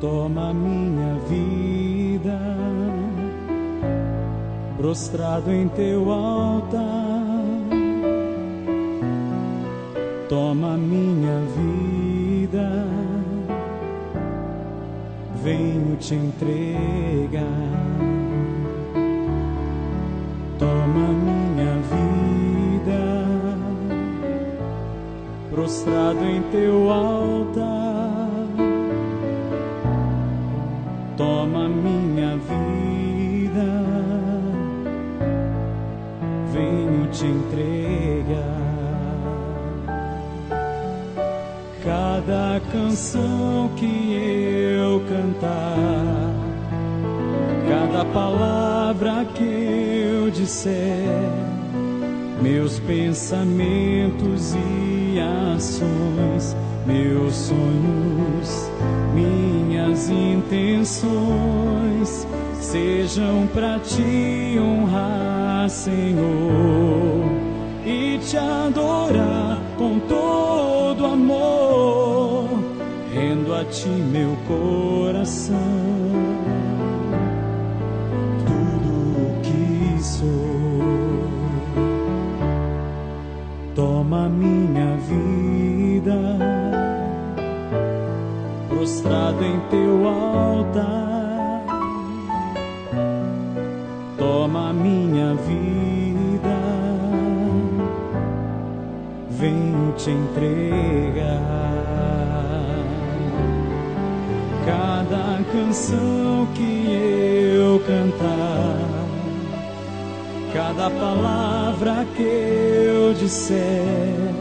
Toma minha vida, prostrado em teu altar. Toma minha vida, venho te entregar. Toma minha vida, prostrado em teu altar. Toma minha vida, venho te entregar. Cada canção que eu cantar, cada palavra que eu disser, meus pensamentos e ações, meus sonhos, minhas intenções sejam para te honrar, Senhor, e te adorar com todo amor, rendo a ti meu coração. Toma minha vida prostrado em teu altar. Toma minha vida, venho te entregar. Cada canção que eu cantar, cada palavra que disser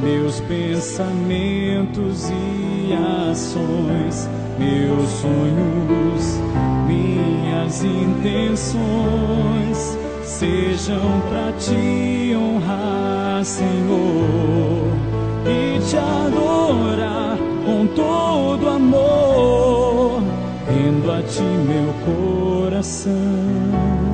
meus pensamentos e ações, meus sonhos, minhas intenções sejam para te honrar, Senhor, e te adorar com todo amor, rendo a ti meu coração.